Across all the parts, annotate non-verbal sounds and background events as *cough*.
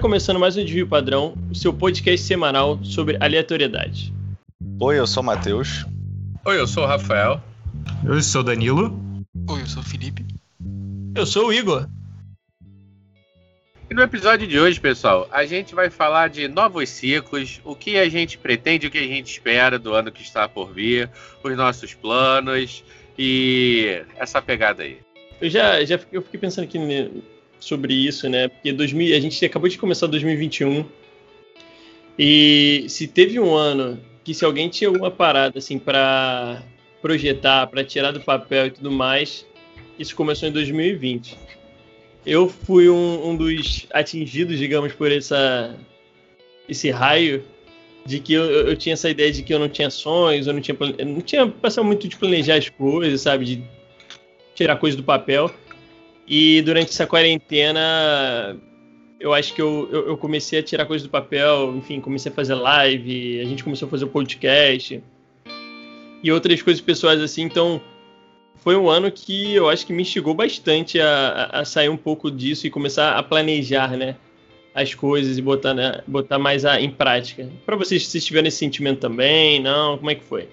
começando mais um Desvio Padrão, o seu podcast semanal sobre aleatoriedade. Oi, eu sou o Matheus. Oi, eu sou o Rafael. Eu sou o Danilo. Oi, eu sou o Felipe. Eu sou o Igor. E no episódio de hoje, pessoal, a gente vai falar de novos ciclos, o que a gente pretende, o que a gente espera do ano que está por vir, os nossos planos e essa pegada aí. Eu já, já eu fiquei pensando aqui sobre isso, né? Porque 2000, a gente acabou de começar 2021 e se teve um ano que se alguém tinha alguma parada assim para projetar, para tirar do papel e tudo mais, isso começou em 2020. Eu fui um, um dos atingidos, digamos, por essa esse raio de que eu, eu, tinha essa ideia de que eu não tinha sonhos, eu não tinha eu não tinha passado muito de planejar as coisas, sabe, de tirar coisas do papel. E durante essa quarentena, eu acho que eu, eu, eu, comecei a tirar coisas do papel, enfim, comecei a fazer live, a gente começou a fazer podcast e outras coisas pessoais assim. Então, foi um ano que eu acho que me instigou bastante a, a sair um pouco disso e começar a planejar, né? As coisas e botar, né, botar mais a, em prática. Para vocês, se tiveram esse sentimento também, não? Como é que foi?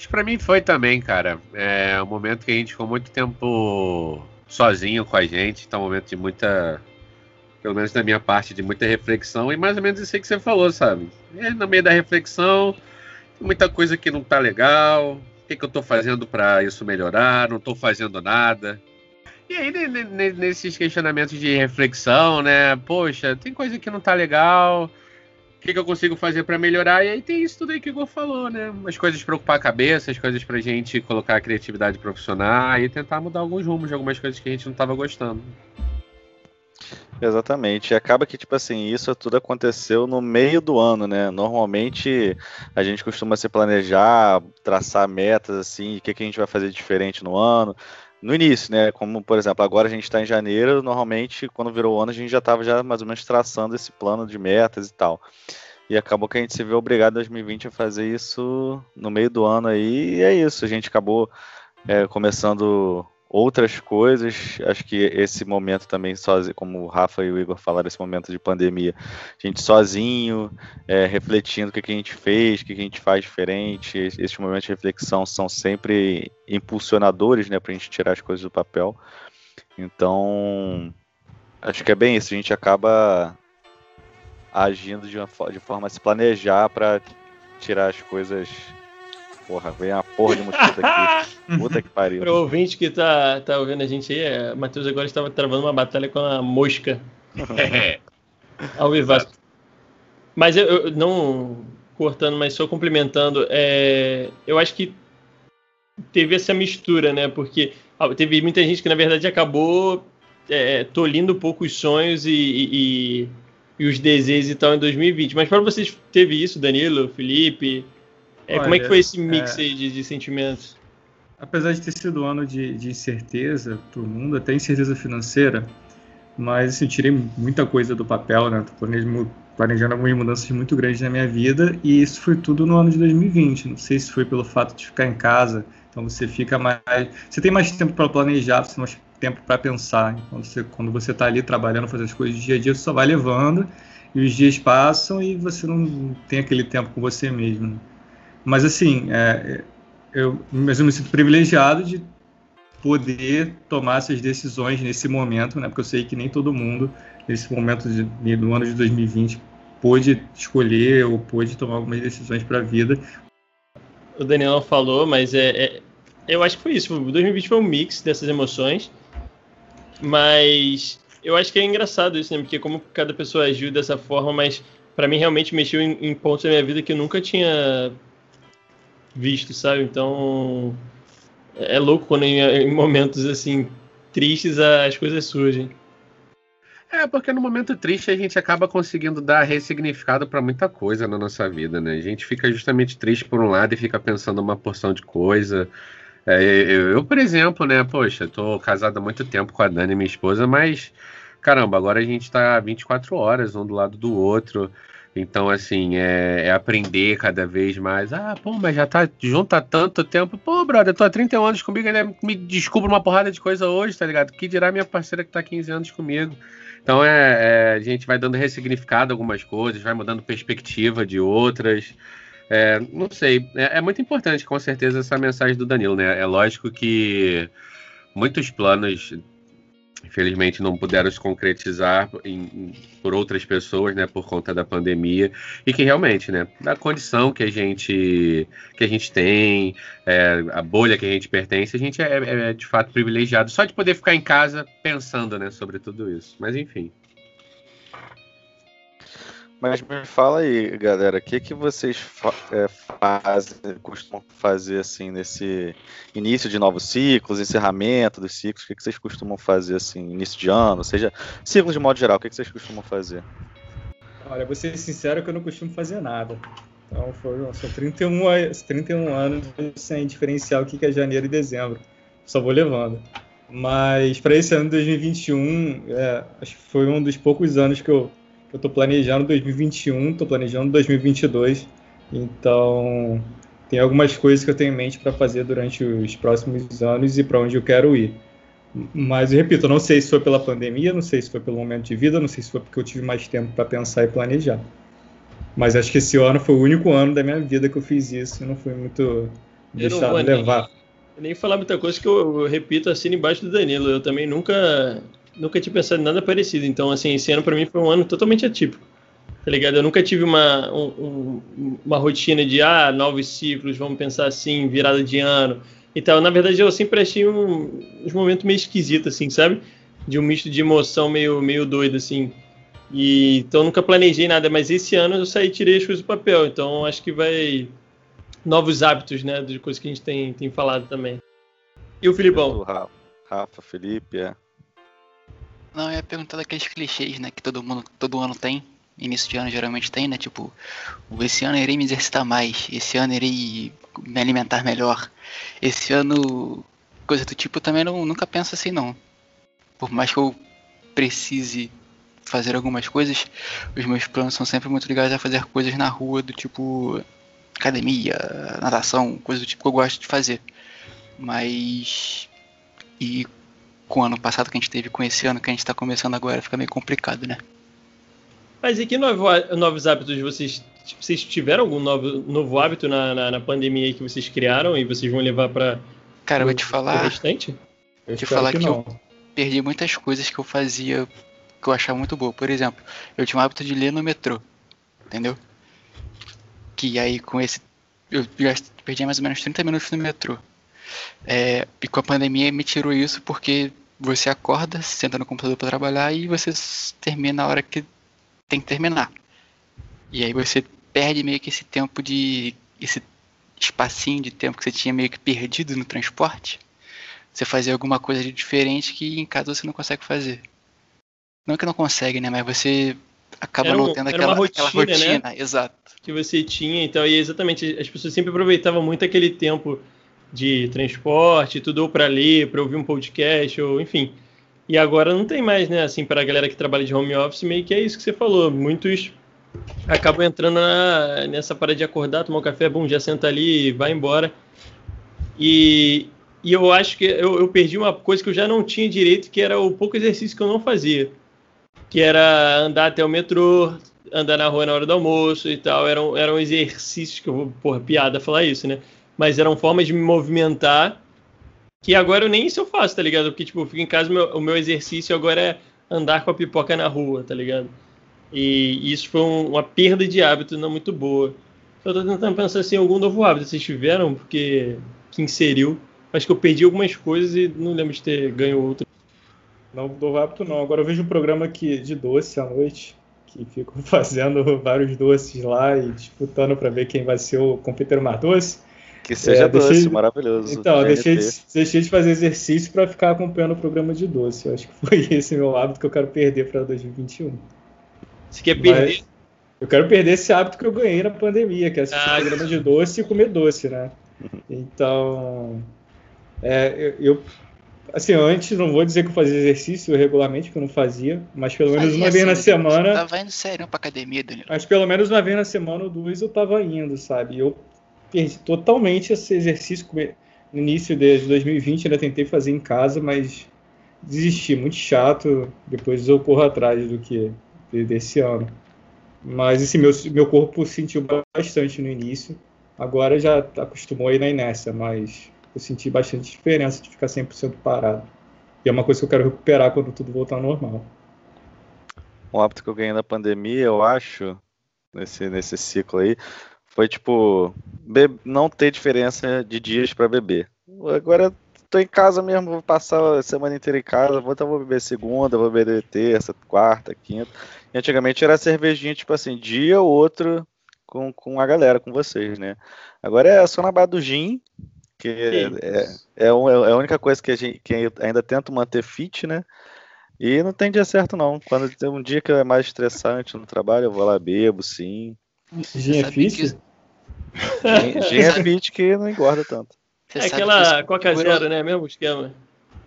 Que pra mim foi também, cara. É um momento que a gente ficou muito tempo sozinho com a gente, então um momento de muita, pelo menos da minha parte, de muita reflexão e mais ou menos isso aí que você falou, sabe? É, no meio da reflexão, muita coisa que não tá legal, o que, que eu tô fazendo para isso melhorar, não tô fazendo nada. E aí, nesses questionamentos de reflexão, né? Poxa, tem coisa que não tá legal, o que, que eu consigo fazer para melhorar? E aí tem isso tudo aí que o Igor falou, né? As coisas para ocupar a cabeça, as coisas pra gente colocar a criatividade profissional e tentar mudar alguns rumos de algumas coisas que a gente não estava gostando. Exatamente. E acaba que, tipo assim, isso tudo aconteceu no meio do ano, né? Normalmente a gente costuma se planejar, traçar metas, assim, o que, que a gente vai fazer diferente no ano no início, né? Como, por exemplo, agora a gente está em janeiro, normalmente, quando virou o ano, a gente já estava já mais ou menos traçando esse plano de metas e tal. E acabou que a gente se viu obrigado em 2020 a fazer isso no meio do ano aí, e é isso. A gente acabou é, começando outras coisas. Acho que esse momento também, sozinho, como o Rafa e o Igor falaram, esse momento de pandemia, a gente sozinho, é, refletindo o que, que a gente fez, o que, que a gente faz diferente. Esses momentos de reflexão são sempre impulsionadores né, para a gente tirar as coisas do papel. Então, acho que é bem isso. A gente acaba agindo de, uma, de forma a se planejar para tirar as coisas porra, vem uma porra de mosquito aqui. *laughs* Puta que pariu. Pro ouvinte que tá, tá ouvindo a gente aí, é, Matheus agora estava travando uma batalha com a mosca. *laughs* Ao. Mas eu, eu, não cortando, mas só complementando, é, eu acho que teve essa mistura, né? Porque teve muita gente que na verdade acabou é, tolhindo um pouco os sonhos e, e, e os desejos e tal em 2020. Mas para vocês teve isso, Danilo, Felipe, é, Olha, como é que foi esse mix é... aí de, de, sentimentos? Apesar de ter sido um ano de, de incerteza para o mundo, até incerteza financeira, mas assim, tirei muita coisa do papel, né? Tô planejando, planejando algumas mudanças muito grandes na minha vida e isso foi tudo no ano de 2020. Não sei se foi pelo fato de ficar em casa, então você fica mais, você tem mais tempo para planejar, você tem mais tempo para pensar. Quando você quando você está ali trabalhando, fazendo as coisas do dia a dia, você só vai levando e os dias passam e você não tem aquele tempo com você mesmo. Mas assim, é, eu, mas eu me sinto privilegiado de poder tomar essas decisões nesse momento, né? Porque eu sei que nem todo mundo nesse momento de, do ano de 2020 pôde escolher ou pôde tomar algumas decisões para a vida. O Daniel falou, mas é, é, eu acho que foi isso. 2020 foi um mix dessas emoções, mas eu acho que é engraçado isso, né? Porque como cada pessoa agiu dessa forma, mas para mim realmente mexeu em, em pontos da minha vida que eu nunca tinha visto, sabe? Então é louco quando em, em momentos assim tristes as coisas surgem. É, porque no momento triste a gente acaba conseguindo dar ressignificado para muita coisa na nossa vida, né? A gente fica justamente triste por um lado e fica pensando uma porção de coisa. É, eu, eu, por exemplo, né, poxa, tô casado há muito tempo com a Dani, minha esposa, mas caramba, agora a gente tá 24 horas um do lado do outro Então, assim, é, é, aprender cada vez mais. Ah, pô, mas já tá junto há tanto tempo. Pô, brother, eu tô há 31 anos comigo, ele me descobre uma porrada de coisa hoje, tá ligado? Que dirá minha parceira que tá há 15 anos comigo. Então, é, é, a gente vai dando ressignificado algumas coisas, vai mudando perspectiva de outras. É, não sei, é, é, muito importante, com certeza, essa mensagem do Danilo, né? É lógico que muitos planos infelizmente não puderam se concretizar em, por outras pessoas, né, por conta da pandemia e que realmente, né, da condição que a gente que a gente tem, é, a bolha que a gente pertence, a gente é, é, é, de fato privilegiado só de poder ficar em casa pensando, né, sobre tudo isso. Mas enfim. Mas me fala aí, galera, o que, que vocês fa é, fazem, costumam fazer assim nesse início de novos ciclos, encerramento dos ciclos? O que, que vocês costumam fazer assim, início de ano, seja ciclos de modo geral, o que, que vocês costumam fazer? Olha, vou ser sincero que eu não costumo fazer nada. Então foram são 31, 31 anos sem diferenciar o que é janeiro e dezembro. Só vou levando. Mas para esse ano de 2021, é, acho que foi um dos poucos anos que eu eu estou planejando 2021, estou planejando 2022. Então, tem algumas coisas que eu tenho em mente para fazer durante os próximos anos e para onde eu quero ir. Mas, eu repito, eu não sei se foi pela pandemia, não sei se foi pelo momento de vida, não sei se foi porque eu tive mais tempo para pensar e planejar. Mas acho que esse ano foi o único ano da minha vida que eu fiz isso e não fui muito deixado levar. Nem, nem falar muita coisa que eu, eu repito assim embaixo do Danilo. Eu também nunca nunca tinha pensado em nada parecido. Então, assim, esse ano para mim foi um ano totalmente atípico. Tá ligado? Eu nunca tive uma, um, uma rotina de, ah, novos ciclos, vamos pensar assim, virada de ano e tal. Na verdade, eu sempre achei um, uns momentos meio esquisitos, assim, sabe? De um misto de emoção meio, meio doido, assim. E, então, nunca planejei nada, mas esse ano eu saí tirei as coisas do papel. Então, acho que vai. Novos hábitos, né? De coisas que a gente tem, tem falado também. E o Filipão? Rafa, Felipe, é. Não, eu ia perguntar daqueles clichês, né, que todo mundo, todo ano tem. Início de ano geralmente tem, né? Tipo, esse ano irei me exercitar mais, esse ano irei me alimentar melhor. Esse ano, coisa do tipo, eu também não, nunca penso assim, não. Por mais que eu precise fazer algumas coisas, os meus planos são sempre muito ligados a fazer coisas na rua, do tipo academia, natação, coisa do tipo que eu gosto de fazer. Mas. E com o ano passado que a gente teve, com esse ano que a gente está começando agora, fica meio complicado, né? Mas e que novo, novos hábitos vocês, vocês tiveram algum novo, novo hábito na, na, na pandemia que vocês criaram e vocês vão levar para Cara, eu vou te falar. Restante? Eu te falar que, que eu perdi muitas coisas que eu fazia que eu achava muito boa. Por exemplo, eu tinha o hábito de ler no metrô, entendeu? Que aí com esse eu perdi mais ou menos 30 minutos no metrô. É, e com a pandemia me tirou isso porque você acorda, senta no computador para trabalhar e você termina a hora que tem que terminar. E aí você perde meio que esse tempo de. esse espacinho de tempo que você tinha meio que perdido no transporte. Você fazer alguma coisa de diferente que em casa você não consegue fazer. Não que não consegue, né? Mas você acaba um, não tendo aquela rotina, aquela rotina né? exato. Que você tinha, então, e exatamente, as pessoas sempre aproveitavam muito aquele tempo de transporte, tudo ou para ler, para ouvir um podcast, ou enfim. E agora não tem mais, né? Assim, para a galera que trabalha de home office, meio que é isso que você falou. Muitos acabam entrando na, nessa parada de acordar, tomar um café, bom, já senta ali e vai embora. E, e eu acho que eu, eu, perdi uma coisa que eu já não tinha direito, que era o pouco exercício que eu não fazia. Que era andar até o metrô, andar na rua na hora do almoço e tal. Eram, eram exercícios que eu vou, porra, piada falar isso, né? Mas eram formas de me movimentar que agora eu nem isso eu faço, tá ligado? Porque, tipo, eu fico em casa, meu, o meu exercício agora é andar com a pipoca na rua, tá ligado? E isso foi um, uma perda de hábito não muito boa. Eu tô tentando pensar assim, algum novo hábito vocês tiveram, porque que inseriu. Acho que eu perdi algumas coisas e não lembro de ter ganho outro. Não novo hábito não. Agora eu vejo um programa aqui de doce à noite, que ficam *laughs* fazendo vários doces lá e disputando para ver quem vai ser o competidor mais doce. Que seja é, doce, maravilhoso. Então, deixei de, deixei de fazer exercício para ficar acompanhando o programa de doce. Eu acho que foi *laughs* esse meu hábito que eu quero perder para 2021. Você quer perder? Mas eu quero perder esse hábito que eu ganhei na pandemia, que é assistir ah, programa de doce e comer doce, né? *laughs* Então, é, eu, eu Assim, antes não vou dizer que eu fazia exercício regularmente, que eu não fazia, mas pelo menos uma vez na semana. Você tava indo sério pra academia, Danilo. Mas pelo menos uma vez na semana ou duas eu tava indo, sabe? Eu perdi totalmente esse exercício no início de 2020, ainda tentei fazer em casa, mas desisti, muito chato. Depois eu corro atrás do que desse ano. Mas esse meu, meu corpo sentiu bastante no início. Agora já acostumou aí na inércia, mas eu senti bastante diferença de ficar 100% parado. E é uma coisa que eu quero recuperar quando tudo voltar ao normal. Um hábito que eu ganhei na pandemia, eu acho, nesse, nesse ciclo aí, foi tipo, não ter diferença de dias para beber. Agora tô em casa mesmo, vou passar a semana inteira em casa, vou, então vou beber segunda, vou beber terça, quarta, quinta. E antigamente era cervejinha, tipo assim, dia ou outro com, com a galera, com vocês, né? Agora é só na barra do gin, que é, é, é, é, a única coisa que a gente que ainda tento manter fit, né? E não tem dia certo, não. Quando tem um dia que é mais estressante no trabalho, eu vou lá, bebo, sim. Gin é fit? Gin é fit que não engorda tanto. é aquela Coca Zero, né? Mesmo esquema.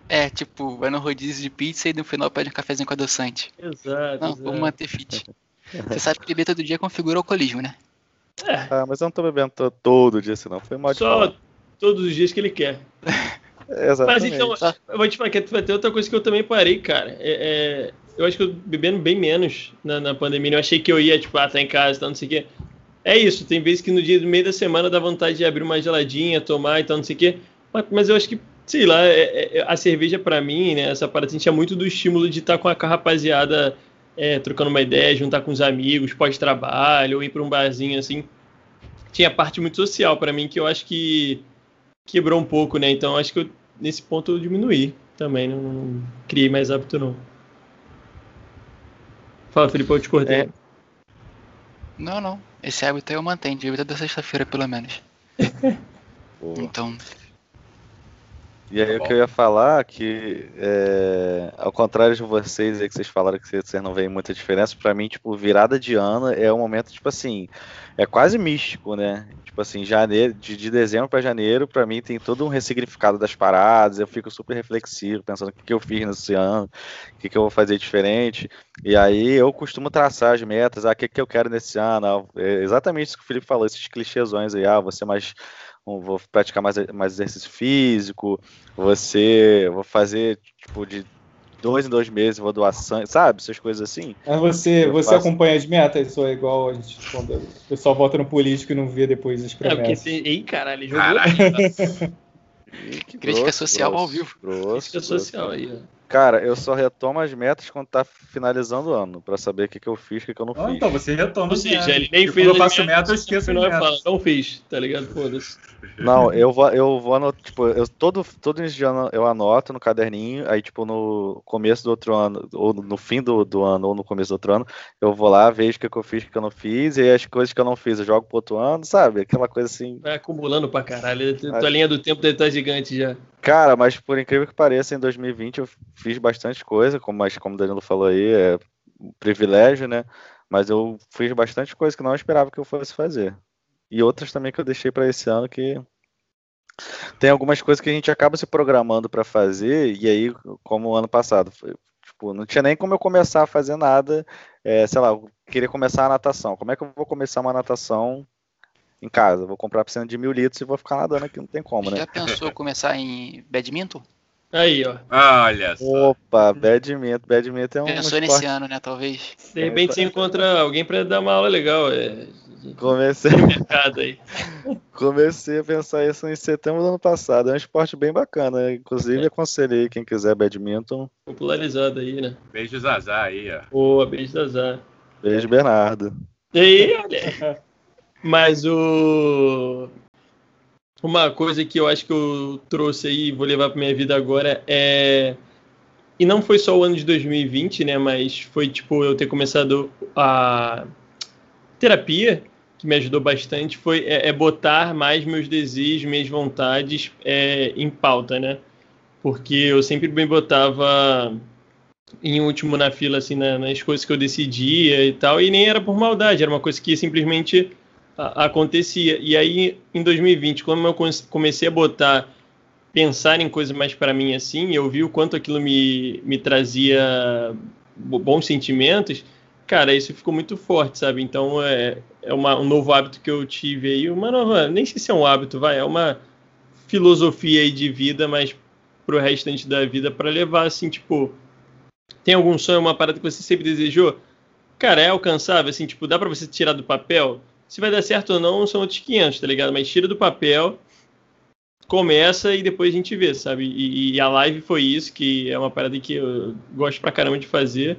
É, tipo, vai no rodízio de pizza e no final pede um cafezinho com adoçante. Exato. Não, exato. vamos manter fit. Você sabe que beber todo dia configura o alcoolismo, né? É. Ah, mas eu não tô bebendo todo dia, senão foi mal Só todos os dias que ele quer. *laughs* Exatamente. Mas então, eu vou te falar que vai ter outra coisa que eu também parei, cara. É, é, eu acho que eu bebendo bem menos na, na, pandemia. Eu achei que eu ia, tipo, ah, tá em casa, tá, não sei o quê. É isso, tem vezes que no dia do meio da semana dá vontade de abrir uma geladinha, tomar e tal, não sei o quê. Mas, mas eu acho que, sei lá, é, é, a cerveja para mim, né, essa parada, assim, tinha muito do estímulo de estar tá com a rapaziada é, trocando uma ideia, juntar com os amigos, pós-trabalho, ou ir para um barzinho assim. Tinha parte muito social para mim que eu acho que quebrou um pouco, né? Então acho que eu, nesse ponto eu diminuí também, não, não criei mais hábito não. Fala, Felipe, eu te cortei. É. Não, não. Esse hábito eu mantenho, de da sexta-feira pelo menos. *laughs* então, e aí o que eu ia falar que, é, ao contrário de vocês aí que vocês falaram que vocês não veem muita diferença, para mim, tipo, virada de ano é um momento, tipo assim, é quase místico, né? Tipo assim, janeiro, de, de dezembro para janeiro, para mim tem todo um ressignificado das paradas, eu fico super reflexivo, pensando o que, que eu fiz nesse ano, o que, que eu vou fazer diferente. E aí eu costumo traçar as metas, ah, o que, que eu quero nesse ano, é exatamente isso que o Felipe falou, esses clichêsões aí, ah, você mais vou praticar mais, mais exercício físico, você vou fazer tipo de dois em dois meses vou doar sangue, sabe? Essas coisas assim. Mas você, você faço... acompanha as metas ou é igual a gente quando o pessoal vota no político e não vê depois as promessas? É, porque tem... Ei, caralho, jogou. Caralho. *laughs* Crítica social ao vivo. Grosso, Crítica social aí, ó. Cara, eu só retomo as metas quando tá finalizando o ano, pra saber o que, que eu fiz e o que, que eu não ah, fiz. Então, você retoma. Ou seja, ele nem fez. Quando eu faço meta, eu esqueço não fala, não fiz, tá ligado? Foda-se. Não, eu vou, eu vou anotar, tipo, eu, todo, todo início de ano eu anoto no caderninho, aí, tipo, no começo do outro ano, ou no fim do, do ano, ou no começo do outro ano, eu vou lá, vejo o que, que eu fiz, o que, que eu não fiz, e aí as coisas que eu não fiz eu jogo pro outro ano, sabe? Aquela coisa assim. Vai acumulando pra caralho. Tua linha do tempo deve estar gigante já. Cara, mas por incrível que pareça, em 2020 eu fiz bastante coisa, como, mas como o Danilo falou aí, é um privilégio, né? Mas eu fiz bastante coisa que não esperava que eu fosse fazer. E outras também que eu deixei para esse ano que tem algumas coisas que a gente acaba se programando para fazer, e aí, como o ano passado, foi, tipo, não tinha nem como eu começar a fazer nada, é, sei lá, eu queria começar a natação. Como é que eu vou começar uma natação em casa. Vou comprar a piscina de mil litros e vou ficar nadando aqui, não tem como, né? Já pensou *laughs* começar em badminton? Aí, ó. Olha só. Opa, badminton. Badminton é um. Pensou esporte... nesse ano, né? Talvez. De repente você encontra alguém para dar uma aula legal. É... Comecei. *laughs* aí. Comecei a pensar isso em setembro do ano passado. É um esporte bem bacana. Inclusive, é. aconselhei quem quiser badminton. Popularizado aí, né? Beijo Zazá aí, ó. Boa, beijo Zazá. Beijo, Bernardo. E aí, olha. *laughs* Mas o. Uma coisa que eu acho que eu trouxe aí e vou levar para minha vida agora é. E não foi só o ano de 2020, né? Mas foi tipo eu ter começado a terapia, que me ajudou bastante, foi é, é botar mais meus desejos, minhas vontades é, em pauta, né? Porque eu sempre bem botava em último na fila, assim, na, nas coisas que eu decidia e tal, e nem era por maldade, era uma coisa que simplesmente acontecia. E aí, em 2020, quando eu comecei a botar pensar em coisas mais para mim assim, eu vi o quanto aquilo me, me trazia bons sentimentos, cara, isso ficou muito forte, sabe? Então é, é uma, um novo hábito que eu tive aí, uma nova, nem sei se é um hábito, vai, é uma filosofia aí de vida, mas pro restante da vida para levar assim, tipo, tem algum sonho, uma parada que você sempre desejou? Cara, é alcançável, assim, tipo, dá para você tirar do papel? Se vai dar certo ou não, são outros 500, tá ligado? Mas tira do papel, começa e depois a gente vê, sabe? E, e a live foi isso, que é uma parada que eu gosto pra caramba de fazer.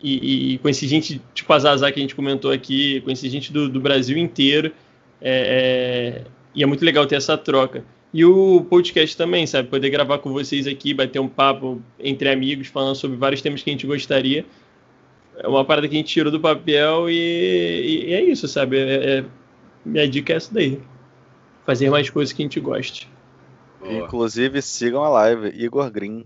E, e conheci gente, tipo a Zazá que a gente comentou aqui, conheci gente do, do Brasil inteiro. É, é, e é muito legal ter essa troca. E o podcast também, sabe? Poder gravar com vocês aqui, bater um papo entre amigos, falando sobre vários temas que a gente gostaria. É uma parada que a gente tirou do papel e, e é isso, sabe? É, é, minha dica é essa daí. Fazer mais coisas que a gente goste. Inclusive, sigam a live. Igor Green.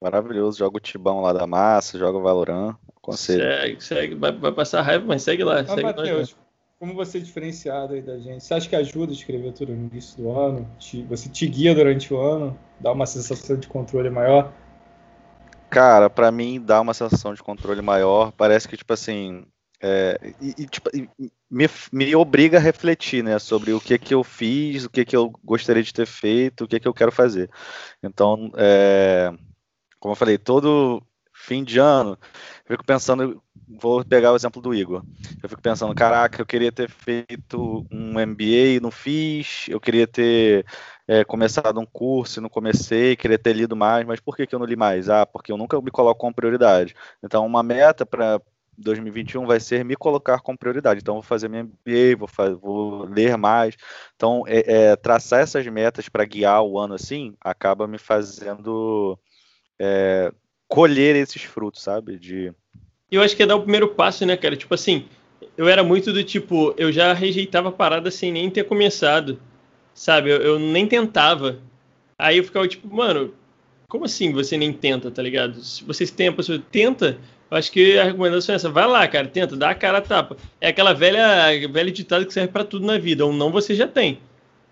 Maravilhoso. Joga o Tibão lá da massa, joga o Valorant. Aconselho. Segue, segue. Vai, vai passar raiva, mas segue lá. Ah, segue Mateus, como você é diferenciado aí da gente? Você acha que ajuda a escrever tudo no início do ano? Te, você te guia durante o ano? Dá uma sensação de controle maior? Cara, para mim dá uma sensação de controle maior. Parece que, tipo assim. É, e, e, tipo, me, me obriga a refletir, né, sobre o que que eu fiz, o que que eu gostaria de ter feito, o que que eu quero fazer. Então, é, como eu falei, todo fim de ano, eu fico pensando, vou pegar o exemplo do Igor. Eu fico pensando, caraca, eu queria ter feito MBA não fiz, eu queria ter é, começado um curso não comecei, queria ter lido mais, mas por que, que eu não li mais? Ah, porque eu nunca me coloco como prioridade. Então, uma meta para 2021 vai ser me colocar como prioridade. Então, vou fazer minha MBA, vou, fazer, vou ler mais. Então, é, é, traçar essas metas para guiar o ano assim, acaba me fazendo é, colher esses frutos, sabe? De... Eu acho que é dar o primeiro passo, né, cara? Tipo assim, eu era muito do tipo, eu já rejeitava a parada sem nem ter começado, sabe? Eu, eu nem tentava. Aí eu ficava tipo, mano, como assim você nem tenta, tá ligado? Se vocês têm a pessoa tenta, eu acho que a recomendação é essa, vai lá, cara, tenta, dá a cara a tapa. É aquela velha, velha ditado que serve para tudo na vida, ou não você já tem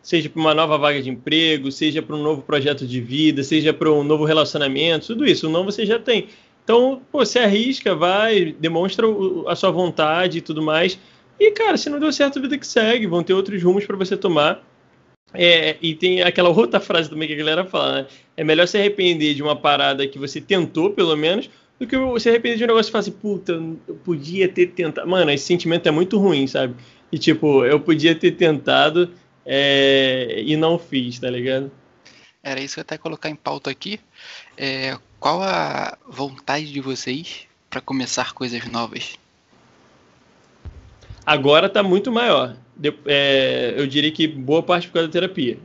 seja para uma nova vaga de emprego, seja para um novo projeto de vida, seja para um novo relacionamento, tudo isso, o não você já tem. Então, pô, você arrisca, vai, demonstra a sua vontade e tudo mais. E, cara, se não deu certo, a vida que segue, vão ter outros rumos para você tomar. É, e tem aquela outra frase também que a galera fala, né? É melhor se arrepender de uma parada que você tentou, pelo menos, do que você arrepender de um negócio e falar assim, puta, eu podia ter tentado. Mano, esse sentimento é muito ruim, sabe? E tipo, eu podia ter tentado é, e não fiz, tá ligado? Era isso que eu até colocar em pauta aqui. É, qual a vontade de vocês para começar coisas novas? Agora tá muito maior. De, é, eu diria que boa parte por causa da terapia.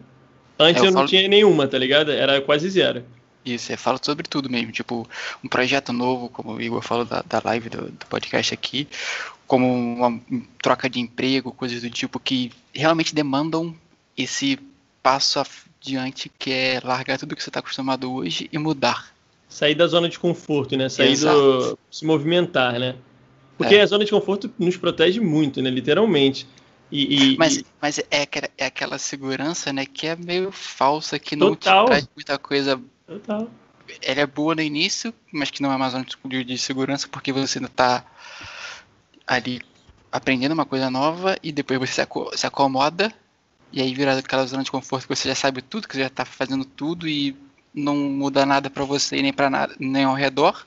Antes é, eu, eu falo... não tinha nenhuma, tá ligado? Era quase zero. Isso, eu falo sobre tudo mesmo. Tipo, um projeto novo, como o Igor falou da, da live do, do podcast aqui, como uma troca de emprego, coisas do tipo que realmente demandam esse passo adiante que é largar tudo que você está acostumado hoje e mudar. Sair da zona de conforto, né? Sair Exato. do. se movimentar, né? Porque é. a zona de conforto nos protege muito, né? Literalmente. E, e, mas e... mas é, é aquela segurança, né? Que é meio falsa, que não Total. te traz muita coisa. Total. Ela é boa no início, mas que não é uma zona de, de segurança porque você ainda está ali aprendendo uma coisa nova e depois você se, aco se acomoda e aí vira aquela zona de conforto que você já sabe tudo, que você já está fazendo tudo e não muda nada para você nem para nada, nem ao redor.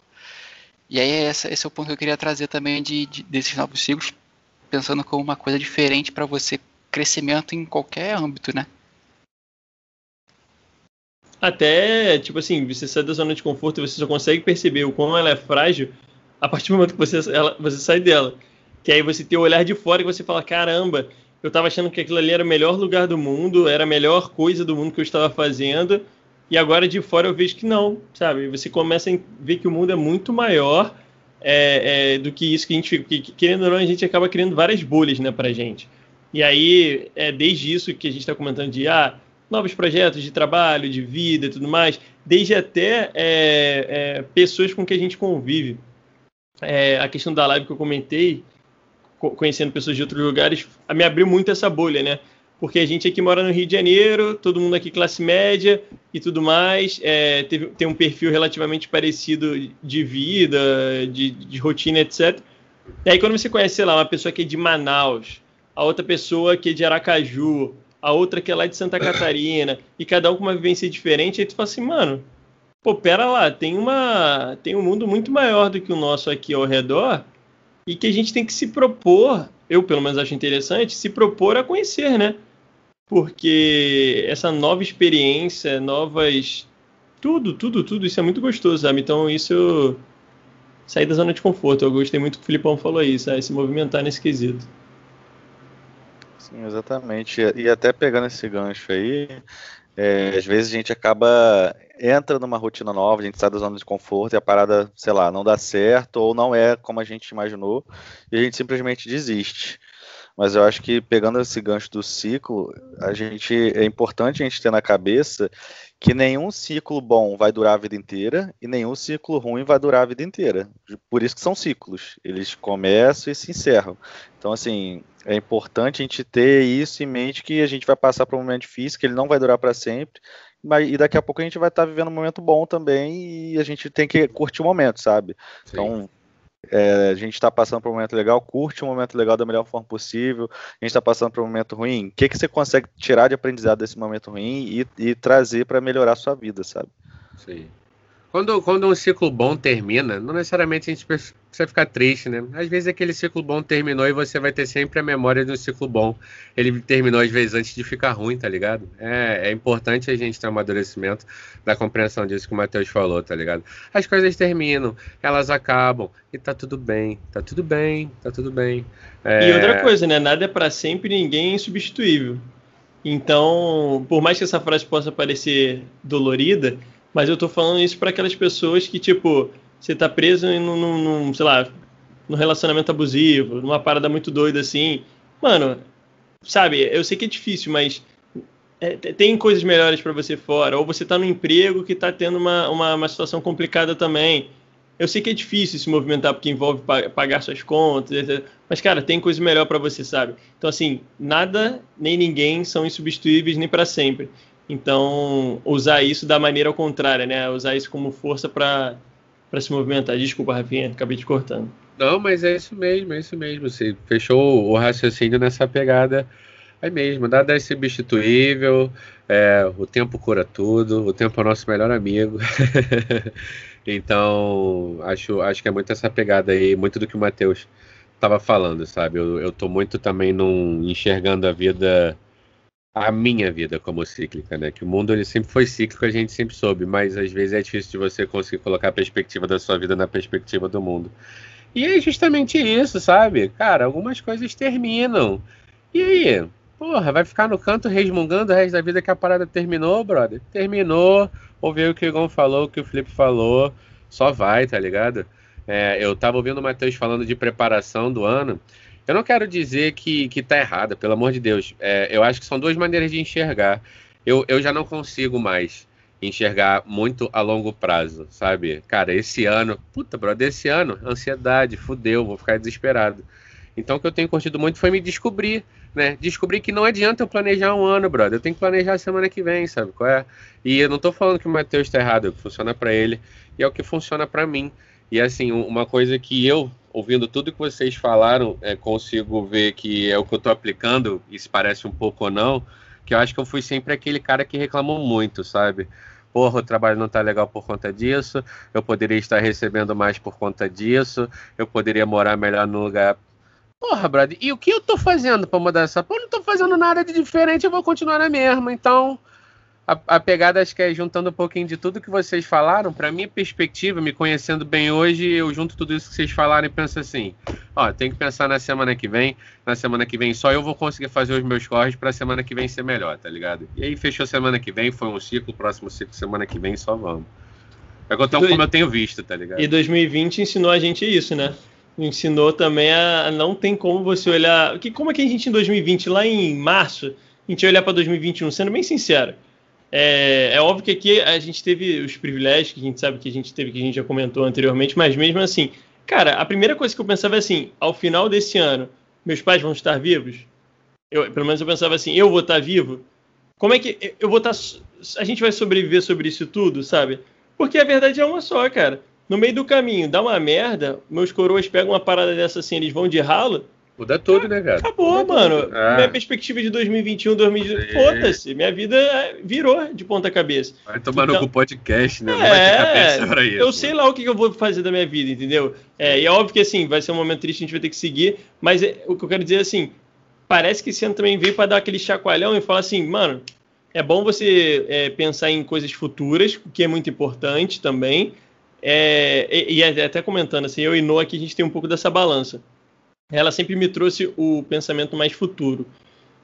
E aí esse é o ponto que eu queria trazer também de, de desses novos ciclos, pensando como uma coisa diferente para você crescimento em qualquer âmbito, né? Até, tipo assim, você sai da zona de conforto e você só consegue perceber o quão ela é frágil a partir do momento que você, ela, você sai dela. Que aí você tem o olhar de fora e você fala, caramba, eu estava achando que aquilo ali era o melhor lugar do mundo, era a melhor coisa do mundo que eu estava fazendo, e agora de fora eu vejo que não, sabe? Você começa a ver que o mundo é muito maior é, é, do que isso que a gente fica. Porque, querendo ou não, a gente acaba criando várias bolhas né, pra gente. E aí, é desde isso que a gente está comentando de ah, novos projetos de trabalho, de vida e tudo mais, desde até é, é, pessoas com que a gente convive é, a questão da live que eu comentei, conhecendo pessoas de outros lugares, me abriu muito essa bolha, né? Porque a gente aqui mora no Rio de Janeiro, todo mundo aqui classe média e tudo mais, é, teve, tem um perfil relativamente parecido de vida, de, de rotina, etc. E aí quando você conhece, sei lá, uma pessoa que é de Manaus, a outra pessoa que é de Aracaju, a outra que é lá de Santa Catarina, e cada um com uma vivência diferente, aí tu fala assim, mano, pô, pera lá, tem uma tem um mundo muito maior do que o nosso aqui ao redor e que a gente tem que se propor, eu pelo menos acho interessante, se propor a conhecer, né? Porque essa nova experiência, novas tudo, tudo, tudo, isso é muito gostoso, sabe? Então isso sair da zona de conforto. Eu gostei muito que o Filipão falou isso, sabe? se movimentar nesse quesito. Sim, exatamente. E até pegando esse gancho aí, é, às vezes a gente acaba entra numa rotina nova, a gente sai da zona de conforto e a parada, sei lá, não dá certo ou não é como a gente imaginou e a gente simplesmente desiste. Mas eu acho que pegando esse gancho do ciclo, a gente é importante a gente ter na cabeça que nenhum ciclo bom vai durar a vida inteira e nenhum ciclo ruim vai durar a vida inteira. Por isso que são ciclos. Eles começam e se encerram. Então, assim, é importante a gente ter isso em mente que a gente vai passar por um momento difícil, que ele não vai durar para sempre, mas e daqui a pouco a gente vai estar tá vivendo um momento bom também e a gente tem que curtir o momento, sabe? Sim. Então, é, a gente está passando por um momento legal, curte um momento legal da melhor forma possível. A gente está passando por um momento ruim. O que, que você consegue tirar de aprendizado desse momento ruim e, e trazer para melhorar a sua vida, sabe? Sim. Quando, quando um ciclo bom termina, não necessariamente a gente precisa ficar triste, né? Às vezes aquele ciclo bom terminou e você vai ter sempre a memória de um ciclo bom. Ele terminou às vezes antes de ficar ruim, tá ligado? É, é importante a gente ter um amadurecimento da compreensão disso que o Matheus falou, tá ligado? As coisas terminam, elas acabam e tá tudo bem, tá tudo bem, tá tudo bem. É... E outra coisa, né? Nada é para sempre, ninguém é insubstituível. Então, por mais que essa frase possa parecer dolorida, mas eu tô falando isso para aquelas pessoas que, tipo, você tá preso num, num, sei lá, num relacionamento abusivo, numa parada muito doida assim. Mano, sabe, eu sei que é difícil, mas é, tem coisas melhores para você fora. Ou você tá num emprego que tá tendo uma, uma, uma, situação complicada também. Eu sei que é difícil se movimentar porque envolve pagar suas contas, etc. mas, cara, tem coisa melhor para você, sabe? Então, assim, nada nem ninguém são insubstituíveis nem para sempre. Então, usar isso da maneira ao contrário, né? Usar isso como força para se movimentar. Desculpa, Rafinha, acabei te cortando. Não, mas é isso mesmo, é isso mesmo. Você fechou o raciocínio nessa pegada aí mesmo. Nada é substituível, é, o tempo cura tudo, o tempo é o nosso melhor amigo. *laughs* então, acho, acho que é muito essa pegada aí, muito do que o Matheus estava falando, sabe? Eu, eu muito também num, enxergando a vida a minha vida como cíclica, né? Que o mundo ele sempre foi cíclico, a gente sempre soube, mas às vezes é difícil de você conseguir colocar a perspectiva da sua vida na perspectiva do mundo. E é justamente isso, sabe? Cara, algumas coisas terminam. E aí? Porra, vai ficar no canto resmungando o resto da vida que a parada terminou, brother? Terminou, ouviu o que o Igor falou, o que o Felipe falou, só vai, tá ligado? É, eu tava ouvindo o Matheus falando de preparação do ano. Eu não quero dizer que, que tá errada, pelo amor de Deus. É, eu acho que são duas maneiras de enxergar. Eu, eu já não consigo mais enxergar muito a longo prazo, sabe? Cara, esse ano, puta, brother, esse ano, ansiedade, fudeu, vou ficar desesperado. Então, o que eu tenho curtido muito foi me descobrir, né? Descobrir que não adianta eu planejar um ano, brother. Eu tenho que planejar a semana que vem, sabe qual é? E eu não tô falando que o Matheus tá errado, é o que funciona para ele e é o que funciona para mim. E assim, uma coisa que eu ouvindo tudo que vocês falaram, é, consigo ver que é o que eu estou aplicando, e se parece um pouco ou não, que eu acho que eu fui sempre aquele cara que reclamou muito, sabe? Porra, o trabalho não tá legal por conta disso, eu poderia estar recebendo mais por conta disso, eu poderia morar melhor no lugar. Porra, brother, e o que eu tô fazendo para mudar essa porra? Eu não tô fazendo nada de diferente, eu vou continuar na mesma, então a, a, pegada acho que é juntando um pouquinho de tudo que vocês falaram, para minha perspectiva, me conhecendo bem hoje, eu junto tudo isso que vocês falaram e penso assim, ó, tem que pensar na semana que vem, na semana que vem só eu vou conseguir fazer os meus corres para semana que vem ser melhor, tá ligado? E aí fechou semana que vem, foi um ciclo, próximo ciclo semana que vem só vamos. É então, como eu tenho visto, tá ligado? E 2020 ensinou a gente isso, né? Ensinou também a, a não tem como você olhar, que como é que a gente em 2020 lá em março, a gente ia olhar para 2021, sendo bem sincero, é, é, óbvio que aqui a gente teve os privilégios que a gente sabe que a gente teve, que a gente já comentou anteriormente, mas mesmo assim, cara, a primeira coisa que eu pensava é assim: ao final desse ano, meus pais vão estar vivos? Eu, pelo menos eu pensava assim, eu vou estar vivo? Como é que eu vou estar. A gente vai sobreviver sobre isso tudo, sabe? Porque a verdade é uma só, cara. No meio do caminho, dá uma merda, meus coroas pegam uma parada dessa assim, eles vão de ralo. Muda tudo, né, cara? Acabou, Muda mano. Ah. Minha perspectiva de 2021, 2020. Foda-se. Minha vida é, virou de ponta cabeça. Vai tomar então, no podcast, né? Não é, vai ter cabeça pra isso. Eu sei lá o que eu vou fazer da minha vida, entendeu? É, e é óbvio que assim, vai ser um momento triste, a gente vai ter que seguir. Mas é, o que eu quero dizer é assim: parece que esse ano também veio para dar aquele chacoalhão e falar assim, mano, é bom você é, pensar em coisas futuras, o que é muito importante também. É, e, e, até comentando, assim, eu e Noah aqui a gente tem um pouco dessa balança. Ela sempre me trouxe o pensamento mais futuro.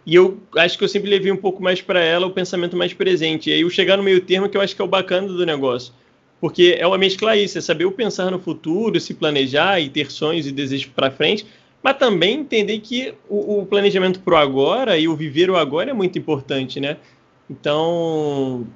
E eu acho que eu sempre levei um pouco mais para ela o pensamento mais presente. E aí eu chegar no meio termo que eu acho que é o bacana do negócio. Porque é uma mescla isso, é saber o pensar no futuro, se planejar e ter sonhos e desejos para frente, mas também entender que o, o planejamento pro agora e o viver o agora é muito importante, né? Então,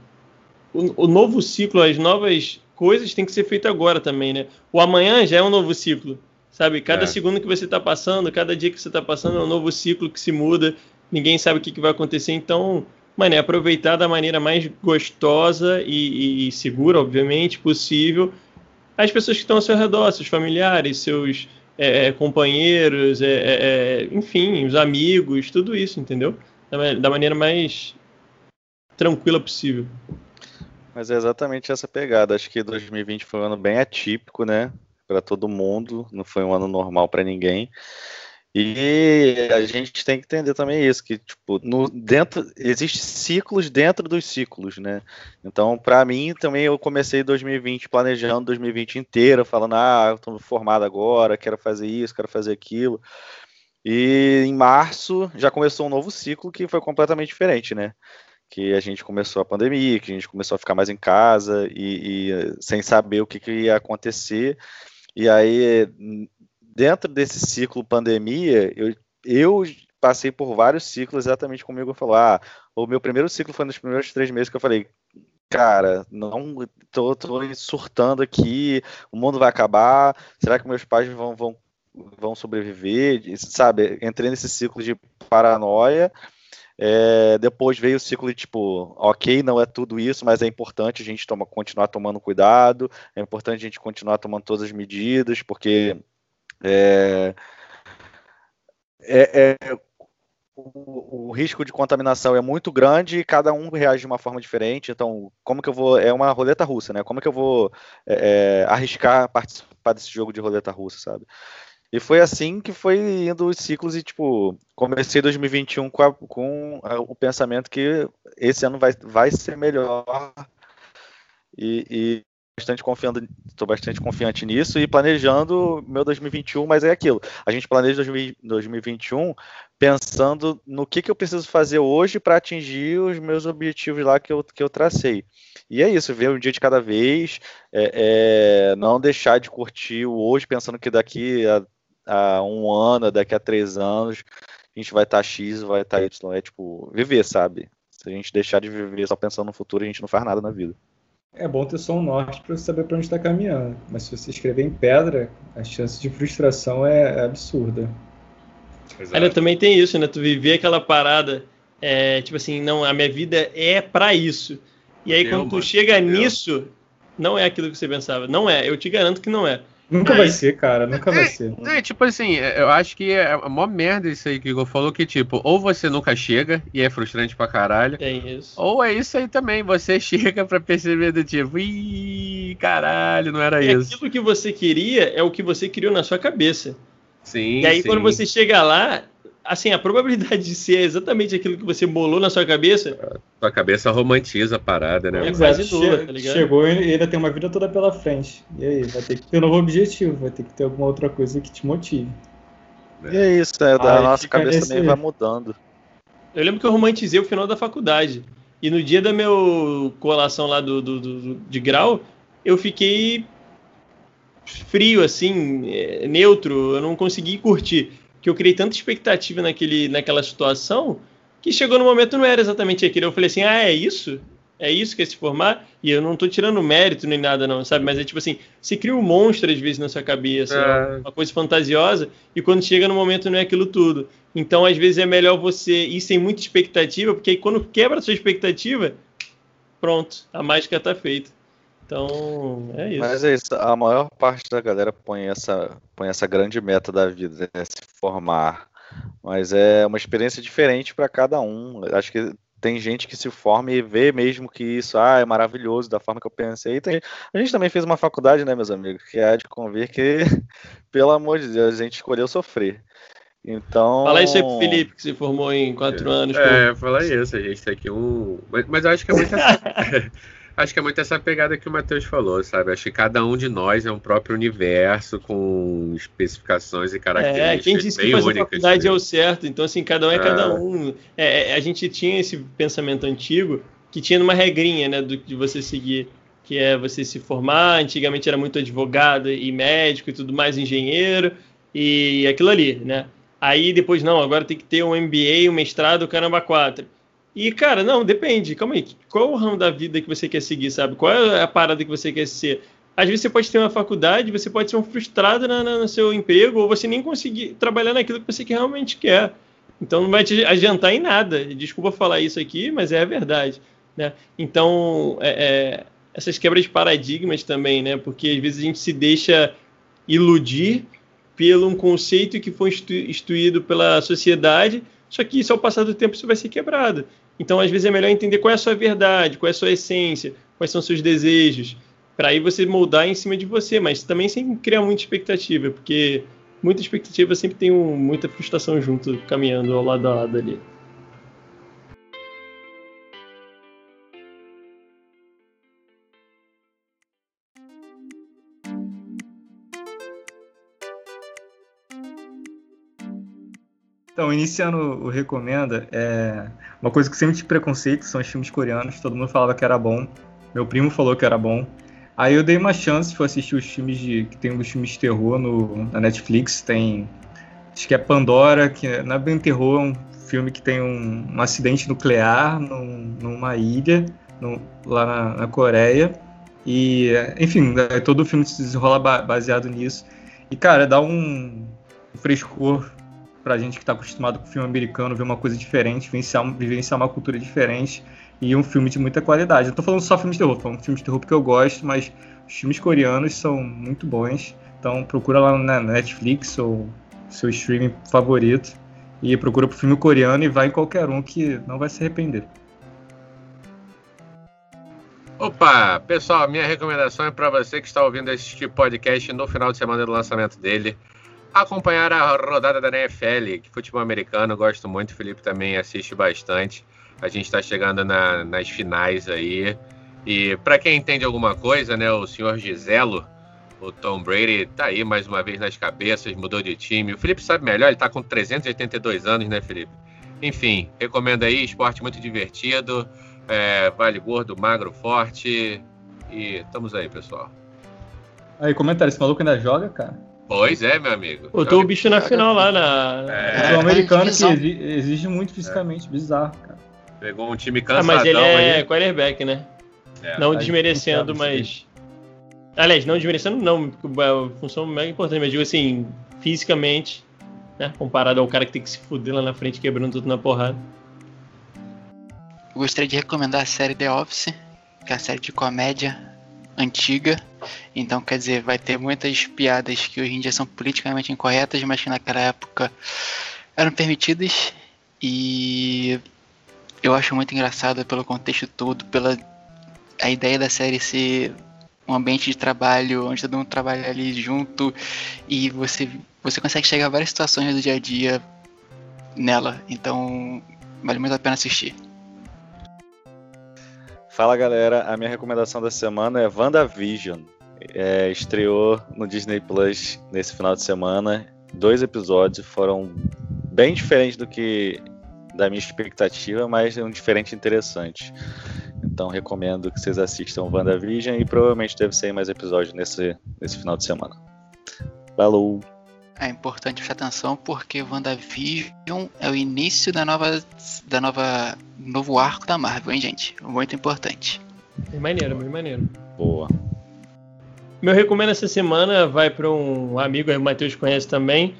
o, o novo ciclo, as novas coisas têm que ser feitas agora também, né? O amanhã já é um novo ciclo, sabe? Cada é. segundo que você está passando, cada dia que você está passando é um novo ciclo que se muda, ninguém sabe o que, que vai acontecer, então, mano, é aproveitar da maneira mais gostosa e, e segura, obviamente, possível, as pessoas que estão ao seu redor, seus familiares, seus é, é companheiros, é, é, é, enfim, os amigos, tudo isso, entendeu? Da, da maneira mais tranquila possível. Mas é exatamente essa pegada. Acho que 2020 foi um ano bem atípico, né? Para todo mundo, não foi um ano normal para ninguém. E a gente tem que entender também isso, que tipo, no, dentro existe ciclos dentro dos ciclos, né? Então, para mim também eu comecei 2020 planejando 2020 inteiro, falando: "Ah, eu tô formado agora, quero fazer isso, quero fazer aquilo". E em março já começou um novo ciclo que foi completamente diferente, né? que a gente começou a pandemia, que a gente começou a ficar mais em casa e, e sem saber o que, que, ia acontecer. E aí, dentro desse ciclo pandemia, eu, eu passei por vários ciclos exatamente como eu falou. Ah, o meu primeiro ciclo foi nos primeiros três meses que eu falei, cara, não tô, tô surtando aqui, o mundo vai acabar, será que meus pais vão, vão, vão sobreviver? Sabe, entrei nesse ciclo de paranoia é, depois veio o ciclo de tipo, ok, não é tudo isso, mas é importante a gente toma, continuar tomando cuidado, é importante a gente continuar tomando todas as medidas, porque é, é, é o, o, risco de contaminação é muito grande e cada um reage de uma forma diferente. Então, como que eu vou. É uma roleta russa, né? Como que eu vou é, é arriscar participar desse jogo de roleta russa, sabe? E foi assim que foi indo os ciclos e, tipo, comecei 2021 com, a, com a, o pensamento que esse ano vai, vai ser melhor e, e bastante confiando, estou bastante confiante nisso e planejando meu 2021, mas é aquilo. A gente planeja 2021 pensando no que, que eu preciso fazer hoje para atingir os meus objetivos lá que eu, que eu tracei. E é isso, ver um dia de cada vez, é, é, não deixar de curtir o hoje pensando que daqui a a um ano, daqui a três anos, a gente vai estar tá X, vai estar tá Y. É tipo, viver, sabe? Se a gente deixar de viver só pensando no futuro, a gente não faz nada na vida. É bom ter só um norte para você saber para onde está caminhando. Mas se você escrever em pedra, a chance de frustração é, é absurda. Exato. também tem isso, né? Tu viver aquela parada, é, tipo assim, não, a minha vida é para isso. E aí, quando tu mano, chega nisso, não é aquilo que você pensava. Não é, eu te garanto que não é. Nunca vai ser, cara, nunca vai ser. É, tipo assim, é, eu acho que é a maior merda isso aí que o Igor falou, que tipo, ou você nunca chega e é frustrante pra caralho. É isso. Ou é isso aí também, você *laughs* chega pra perceber do tipo, ih, caralho, não era é isso. Aquilo que você queria é o que você criou na sua cabeça. Sim. E aí sim. quando você chega lá, assim, a probabilidade de ser exatamente aquilo que você bolou na sua cabeça. Sua cabeça romantiza a parada, né? É quase nula, tá ligado? Chegou e ainda tem uma vida toda pela frente. E aí, vai ter que ter um novo objetivo, vai ter que ter alguma outra coisa que te motive. E é isso, né? a nossa cabeça nesse... também vai mudando. Eu lembro que eu romantizei o final da faculdade. E no dia da minha colação lá do, do, do, de grau, eu fiquei frio, assim, é, neutro, eu não consegui curtir que eu criei tanta expectativa naquele, naquela situação que chegou no momento não era exatamente aquilo. Eu falei assim, ah, é isso? É isso que é se formar? E eu não tô tirando mérito nem nada, não, sabe? Mas é tipo assim, você cria um monstro às vezes na sua cabeça, é. uma coisa fantasiosa, e quando chega no momento não é aquilo tudo. Então, às vezes, é melhor você ir sem muita expectativa, porque aí quando quebra a sua expectativa, pronto, a mágica tá feita. Então, é isso. Mas é isso, a maior parte da galera põe essa, põe essa grande meta da vida, é se formar. Mas é uma experiência diferente para cada um. Acho que tem gente que se forma e vê mesmo que isso ah, é maravilhoso da forma que eu pensei. Tem, a gente também fez uma faculdade, né, meus amigos, que é de convir que, *laughs* pelo amor de Deus, a gente escolheu sofrer. Então. Fala isso aí pro Felipe, que se formou em quatro é, anos. É, fala isso, a gente tem aqui um. Mas, mas acho que é muito. *laughs* acho que é muito essa pegada que o Matheus falou, sabe? Acho que cada um de nós é um próprio universo com especificações e características. É, quem disse que fazer faculdade é o certo, então assim, cada um é, é. cada um. É, é, a gente tinha esse pensamento antigo que tinha uma regrinha, né, do, de você seguir, que é você se formar, antigamente era muito advogado e médico e tudo mais, engenheiro, e aquilo ali, né? Aí depois, não, agora tem que ter um MBA, um mestrado, caramba, quatro. E, cara, não, depende. Calma aí. Qual é o ramo da vida que você quer seguir, sabe? Qual é a parada que você quer ser? Às vezes você pode ter uma faculdade, você pode ser um frustrado na, na, no seu emprego, ou você nem conseguir trabalhar naquilo que você realmente quer. Então não vai te adiantar em nada. Desculpa falar isso aqui, mas é a verdade. Né? Então, é, é, essas quebras de paradigmas também, né? Porque às vezes a gente se deixa iludir pelo um conceito que foi instituído pela sociedade, só que isso ao passar do tempo isso vai ser quebrado. Então, às vezes é melhor entender qual é a sua verdade, qual é a sua essência, quais são os seus desejos, para aí você moldar em cima de você, mas também sem criar muita expectativa, porque muita expectativa sempre tem um, muita frustração junto, caminhando ao lado a lado ali. Então, iniciando o Recomenda, é... uma coisa que sempre tive preconceito são os filmes coreanos. Todo mundo falava que era bom. Meu primo falou que era bom. Aí eu dei uma chance, fui assistir os filmes de. que tem os filmes de terror no, na Netflix. Tem. Acho que é Pandora, que não é bem terror, é um filme que tem um, um acidente nuclear num, numa ilha, no, lá na, na, Coreia. E, enfim, é, todo o filme se desenrola baseado nisso. E, cara, dá um frescor pra gente que tá acostumado com filme americano ver uma coisa diferente, vivenciar, vivenciar uma cultura diferente e um filme de muita qualidade. Não tô falando só filme de terror, tô falando filme de terror porque eu gosto, mas os filmes coreanos são muito bons. Então procura lá na Netflix ou seu streaming favorito e procura pro filme coreano e vai em qualquer um que não vai se arrepender. Opa, pessoal, minha recomendação é para você que está ouvindo este podcast no final de semana do lançamento dele acompanhar a rodada da NFL, que futebol americano, gosto muito, o Felipe também assiste bastante. A gente está chegando na, nas finais aí. E para quem entende alguma coisa, né, o senhor Giselo, o Tom Brady, tá aí mais uma vez nas cabeças, mudou de time. O Felipe sabe melhor, ele tá com 382 anos, né, Felipe? Enfim, recomendo aí, esporte muito divertido, é, vale gordo, magro, forte. E estamos aí, pessoal. Aí, comentário, esse maluco ainda joga, cara? Pois é, meu amigo. Botou o bicho na final lá na. É, o americano que exige muito fisicamente, é. bizarro, cara. Pegou um time cansadão ah, mas ele é aí. quarterback, né? É, não desmerecendo, mas. Aliás, não desmerecendo, não, porque a função é mega importante, mas digo assim, fisicamente, né? Comparado ao cara que tem que se fuder lá na frente quebrando tudo na porrada. Eu gostaria de recomendar a série The Office, que é a série de comédia antiga. Então, quer dizer, vai ter muitas piadas que hoje em dia são politicamente incorretas, mas que naquela época eram permitidas. E eu acho muito engraçado pelo contexto todo, pela a ideia da série ser um ambiente de trabalho onde todo mundo trabalha ali junto e você você consegue chegar a várias situações do dia a dia nela. Então, vale muito a pena assistir. Fala galera, a minha recomendação da semana é WandaVision. É, estreou no Disney Plus nesse final de semana. Dois episódios foram bem diferentes do que da minha expectativa, mas é um diferente interessante. Então recomendo que vocês assistam WandaVision e provavelmente deve sair mais episódios nesse, nesse final de semana. Falou! É importante prestar atenção porque WandaVision é o início da nova, da nova novo arco da Marvel, hein, gente? Muito importante. Bem maneiro, bem maneiro. Boa. Meu recomendo essa semana vai para um amigo, o Matheus conhece também,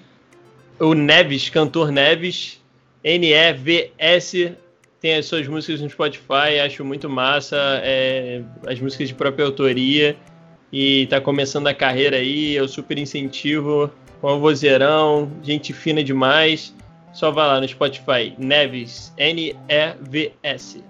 o Neves, cantor Neves, N-E-V-S, tem as suas músicas no Spotify, acho muito massa, é, as músicas de própria autoria, e tá começando a carreira aí, eu super incentivo, vozeirão, gente fina demais, só vai lá no Spotify, Neves, N-E-V-S.